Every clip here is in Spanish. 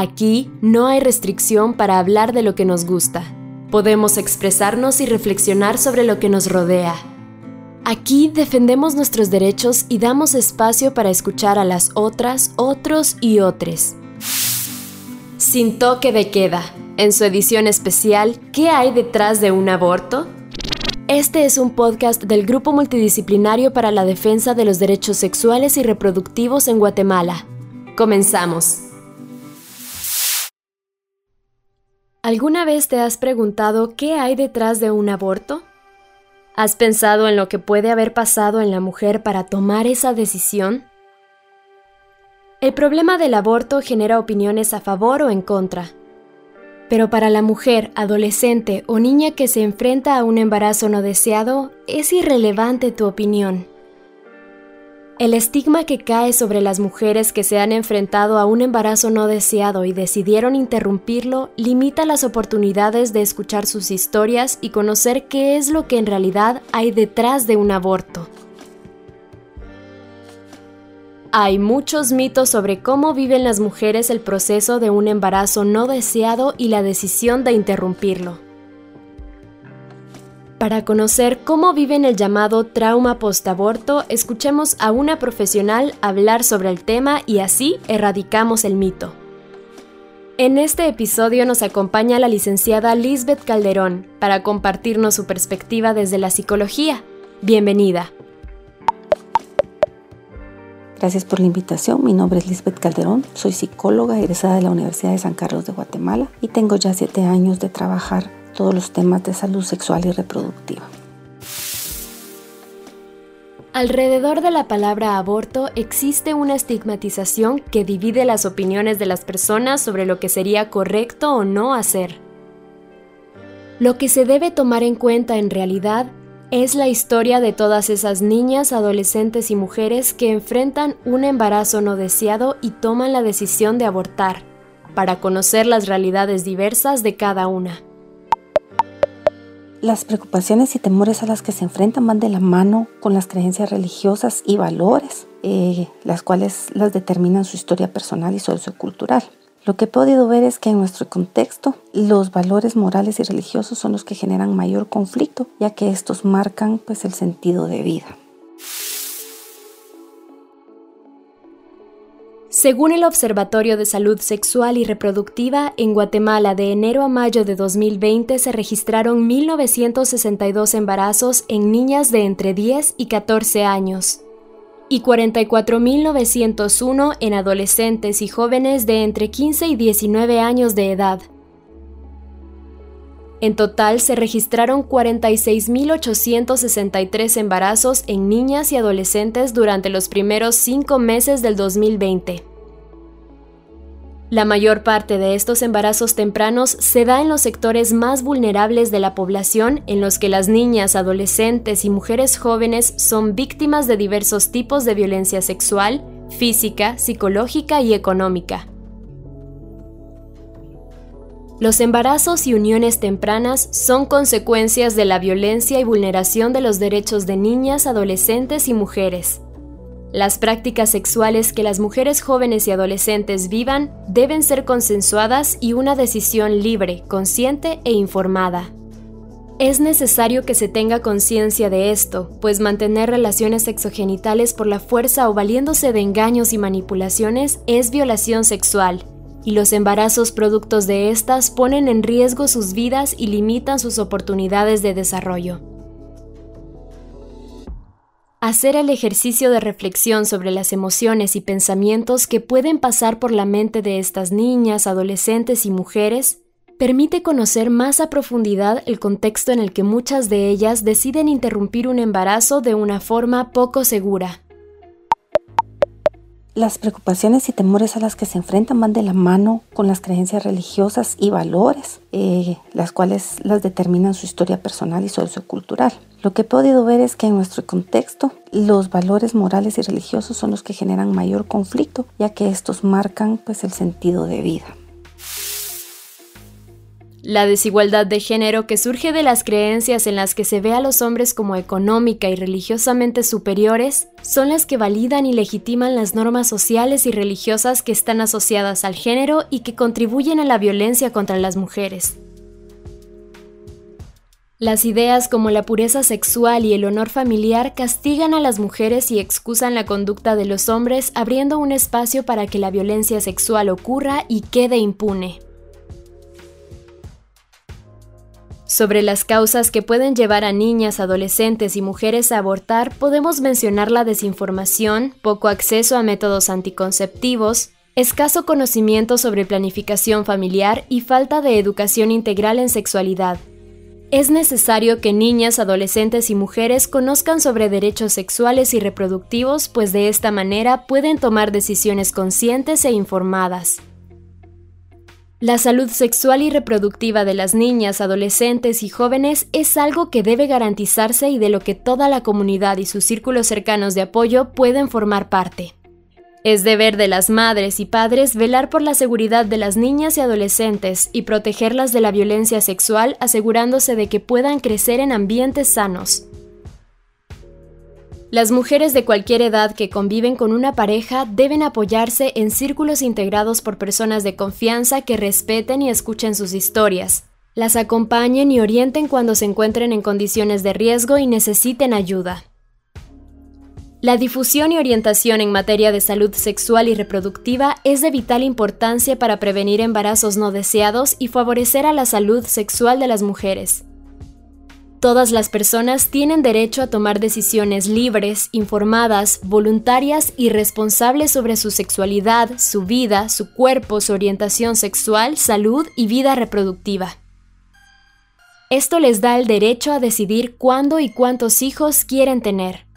Aquí no hay restricción para hablar de lo que nos gusta. Podemos expresarnos y reflexionar sobre lo que nos rodea. Aquí defendemos nuestros derechos y damos espacio para escuchar a las otras, otros y otres. Sin toque de queda, en su edición especial ¿Qué hay detrás de un aborto? Este es un podcast del Grupo Multidisciplinario para la Defensa de los Derechos Sexuales y Reproductivos en Guatemala. Comenzamos. ¿Alguna vez te has preguntado qué hay detrás de un aborto? ¿Has pensado en lo que puede haber pasado en la mujer para tomar esa decisión? El problema del aborto genera opiniones a favor o en contra. Pero para la mujer, adolescente o niña que se enfrenta a un embarazo no deseado, es irrelevante tu opinión. El estigma que cae sobre las mujeres que se han enfrentado a un embarazo no deseado y decidieron interrumpirlo limita las oportunidades de escuchar sus historias y conocer qué es lo que en realidad hay detrás de un aborto. Hay muchos mitos sobre cómo viven las mujeres el proceso de un embarazo no deseado y la decisión de interrumpirlo. Para conocer cómo viven el llamado trauma postaborto, escuchemos a una profesional hablar sobre el tema y así erradicamos el mito. En este episodio nos acompaña la licenciada Lisbeth Calderón para compartirnos su perspectiva desde la psicología. Bienvenida. Gracias por la invitación. Mi nombre es Lisbeth Calderón. Soy psicóloga egresada de la Universidad de San Carlos de Guatemala y tengo ya siete años de trabajar todos los temas de salud sexual y reproductiva. Alrededor de la palabra aborto existe una estigmatización que divide las opiniones de las personas sobre lo que sería correcto o no hacer. Lo que se debe tomar en cuenta en realidad es la historia de todas esas niñas, adolescentes y mujeres que enfrentan un embarazo no deseado y toman la decisión de abortar, para conocer las realidades diversas de cada una. Las preocupaciones y temores a las que se enfrentan van de la mano con las creencias religiosas y valores, eh, las cuales las determinan su historia personal y sociocultural. Lo que he podido ver es que en nuestro contexto los valores morales y religiosos son los que generan mayor conflicto, ya que estos marcan pues el sentido de vida. Según el Observatorio de Salud Sexual y Reproductiva, en Guatemala de enero a mayo de 2020 se registraron 1.962 embarazos en niñas de entre 10 y 14 años y 44.901 en adolescentes y jóvenes de entre 15 y 19 años de edad. En total se registraron 46.863 embarazos en niñas y adolescentes durante los primeros cinco meses del 2020. La mayor parte de estos embarazos tempranos se da en los sectores más vulnerables de la población en los que las niñas, adolescentes y mujeres jóvenes son víctimas de diversos tipos de violencia sexual, física, psicológica y económica. Los embarazos y uniones tempranas son consecuencias de la violencia y vulneración de los derechos de niñas, adolescentes y mujeres. Las prácticas sexuales que las mujeres jóvenes y adolescentes vivan deben ser consensuadas y una decisión libre, consciente e informada. Es necesario que se tenga conciencia de esto, pues mantener relaciones sexogenitales por la fuerza o valiéndose de engaños y manipulaciones es violación sexual, y los embarazos productos de estas ponen en riesgo sus vidas y limitan sus oportunidades de desarrollo. Hacer el ejercicio de reflexión sobre las emociones y pensamientos que pueden pasar por la mente de estas niñas, adolescentes y mujeres permite conocer más a profundidad el contexto en el que muchas de ellas deciden interrumpir un embarazo de una forma poco segura. Las preocupaciones y temores a las que se enfrentan van de la mano con las creencias religiosas y valores, eh, las cuales las determinan su historia personal y sociocultural. Lo que he podido ver es que en nuestro contexto los valores morales y religiosos son los que generan mayor conflicto, ya que estos marcan pues el sentido de vida. La desigualdad de género que surge de las creencias en las que se ve a los hombres como económica y religiosamente superiores son las que validan y legitiman las normas sociales y religiosas que están asociadas al género y que contribuyen a la violencia contra las mujeres. Las ideas como la pureza sexual y el honor familiar castigan a las mujeres y excusan la conducta de los hombres abriendo un espacio para que la violencia sexual ocurra y quede impune. Sobre las causas que pueden llevar a niñas, adolescentes y mujeres a abortar, podemos mencionar la desinformación, poco acceso a métodos anticonceptivos, escaso conocimiento sobre planificación familiar y falta de educación integral en sexualidad. Es necesario que niñas, adolescentes y mujeres conozcan sobre derechos sexuales y reproductivos, pues de esta manera pueden tomar decisiones conscientes e informadas. La salud sexual y reproductiva de las niñas, adolescentes y jóvenes es algo que debe garantizarse y de lo que toda la comunidad y sus círculos cercanos de apoyo pueden formar parte. Es deber de las madres y padres velar por la seguridad de las niñas y adolescentes y protegerlas de la violencia sexual asegurándose de que puedan crecer en ambientes sanos. Las mujeres de cualquier edad que conviven con una pareja deben apoyarse en círculos integrados por personas de confianza que respeten y escuchen sus historias, las acompañen y orienten cuando se encuentren en condiciones de riesgo y necesiten ayuda. La difusión y orientación en materia de salud sexual y reproductiva es de vital importancia para prevenir embarazos no deseados y favorecer a la salud sexual de las mujeres. Todas las personas tienen derecho a tomar decisiones libres, informadas, voluntarias y responsables sobre su sexualidad, su vida, su cuerpo, su orientación sexual, salud y vida reproductiva. Esto les da el derecho a decidir cuándo y cuántos hijos quieren tener.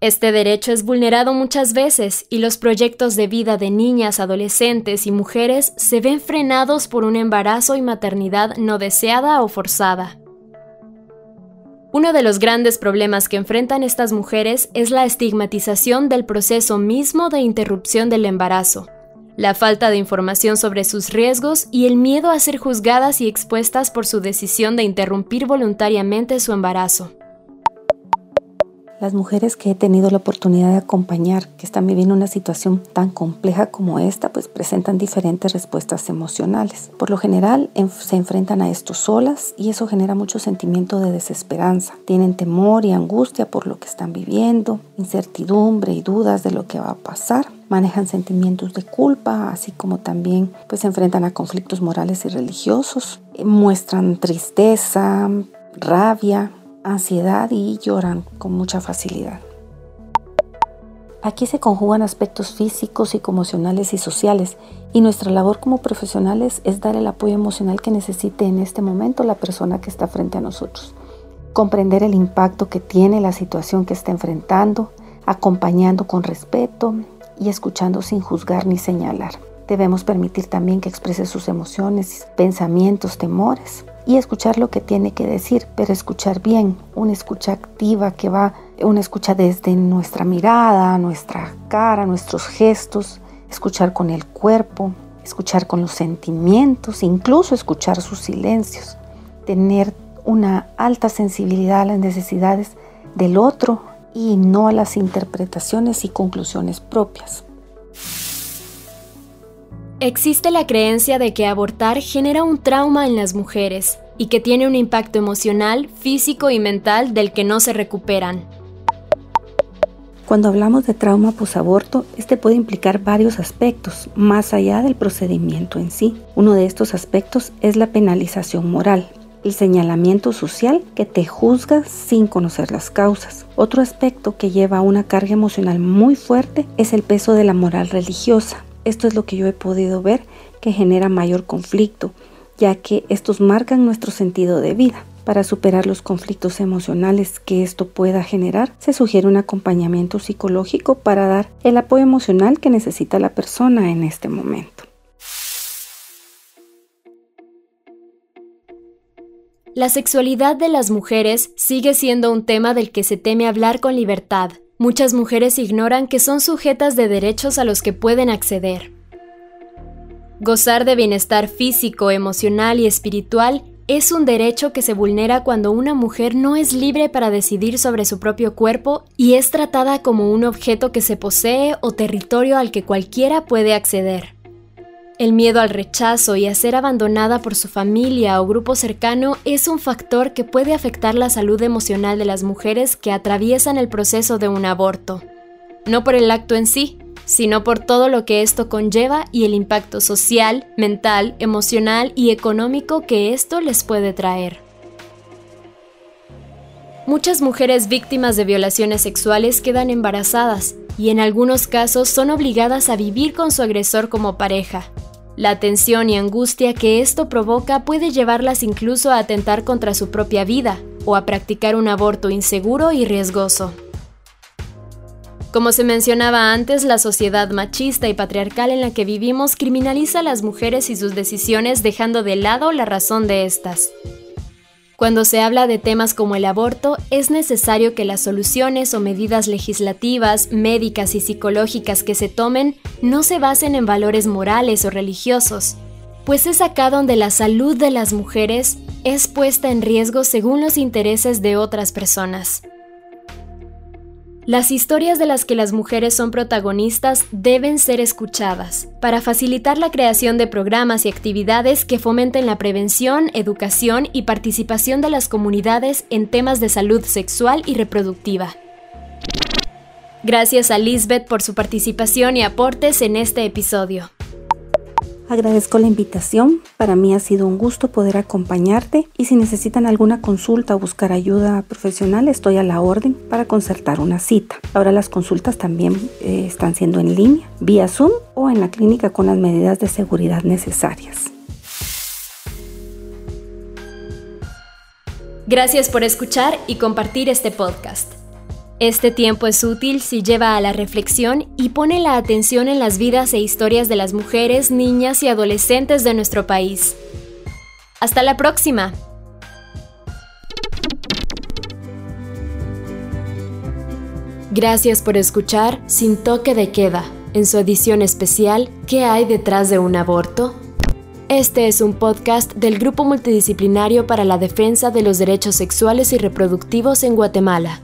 Este derecho es vulnerado muchas veces y los proyectos de vida de niñas, adolescentes y mujeres se ven frenados por un embarazo y maternidad no deseada o forzada. Uno de los grandes problemas que enfrentan estas mujeres es la estigmatización del proceso mismo de interrupción del embarazo, la falta de información sobre sus riesgos y el miedo a ser juzgadas y expuestas por su decisión de interrumpir voluntariamente su embarazo. Las mujeres que he tenido la oportunidad de acompañar, que están viviendo una situación tan compleja como esta, pues presentan diferentes respuestas emocionales. Por lo general se enfrentan a esto solas y eso genera mucho sentimiento de desesperanza. Tienen temor y angustia por lo que están viviendo, incertidumbre y dudas de lo que va a pasar manejan sentimientos de culpa, así como también pues se enfrentan a conflictos morales y religiosos, muestran tristeza, rabia, ansiedad y lloran con mucha facilidad. Aquí se conjugan aspectos físicos, psicoemocionales y sociales y nuestra labor como profesionales es dar el apoyo emocional que necesite en este momento la persona que está frente a nosotros. Comprender el impacto que tiene la situación que está enfrentando, acompañando con respeto y escuchando sin juzgar ni señalar. Debemos permitir también que exprese sus emociones, pensamientos, temores y escuchar lo que tiene que decir, pero escuchar bien, una escucha activa que va, una escucha desde nuestra mirada, nuestra cara, nuestros gestos, escuchar con el cuerpo, escuchar con los sentimientos, incluso escuchar sus silencios, tener una alta sensibilidad a las necesidades del otro y no a las interpretaciones y conclusiones propias. Existe la creencia de que abortar genera un trauma en las mujeres y que tiene un impacto emocional, físico y mental del que no se recuperan. Cuando hablamos de trauma posaborto, este puede implicar varios aspectos, más allá del procedimiento en sí. Uno de estos aspectos es la penalización moral, el señalamiento social que te juzga sin conocer las causas. Otro aspecto que lleva a una carga emocional muy fuerte es el peso de la moral religiosa, esto es lo que yo he podido ver que genera mayor conflicto, ya que estos marcan nuestro sentido de vida. Para superar los conflictos emocionales que esto pueda generar, se sugiere un acompañamiento psicológico para dar el apoyo emocional que necesita la persona en este momento. La sexualidad de las mujeres sigue siendo un tema del que se teme hablar con libertad, Muchas mujeres ignoran que son sujetas de derechos a los que pueden acceder. Gozar de bienestar físico, emocional y espiritual es un derecho que se vulnera cuando una mujer no es libre para decidir sobre su propio cuerpo y es tratada como un objeto que se posee o territorio al que cualquiera puede acceder. El miedo al rechazo y a ser abandonada por su familia o grupo cercano es un factor que puede afectar la salud emocional de las mujeres que atraviesan el proceso de un aborto. No por el acto en sí, sino por todo lo que esto conlleva y el impacto social, mental, emocional y económico que esto les puede traer. Muchas mujeres víctimas de violaciones sexuales quedan embarazadas y en algunos casos son obligadas a vivir con su agresor como pareja, la tensión y angustia que esto provoca puede llevarlas incluso a atentar contra su propia vida o a practicar un aborto inseguro y riesgoso. Como se mencionaba antes, la sociedad machista y patriarcal en la que vivimos criminaliza a las mujeres y sus decisiones dejando de lado la razón de estas. Cuando se habla de temas como el aborto, es necesario que las soluciones o medidas legislativas, médicas y psicológicas que se tomen no se basen en valores morales o religiosos, pues es acá donde la salud de las mujeres es puesta en riesgo según los intereses de otras personas. Las historias de las que las mujeres son protagonistas deben ser escuchadas para facilitar la creación de programas y actividades que fomenten la prevención, educación y participación de las comunidades en temas de salud sexual y reproductiva. Gracias a Lisbeth por su participación y aportes en este episodio. Agradezco la invitación, para mí ha sido un gusto poder acompañarte y si necesitan alguna consulta o buscar ayuda profesional estoy a la orden para concertar una cita. Ahora las consultas también eh, están siendo en línea, vía Zoom o en la clínica con las medidas de seguridad necesarias. Gracias por escuchar y compartir este podcast. Este tiempo es útil si lleva a la reflexión y pone la atención en las vidas e historias de las mujeres, niñas y adolescentes de nuestro país. Hasta la próxima. Gracias por escuchar Sin Toque de Queda, en su edición especial ¿Qué hay detrás de un aborto? Este es un podcast del Grupo Multidisciplinario para la Defensa de los Derechos Sexuales y Reproductivos en Guatemala.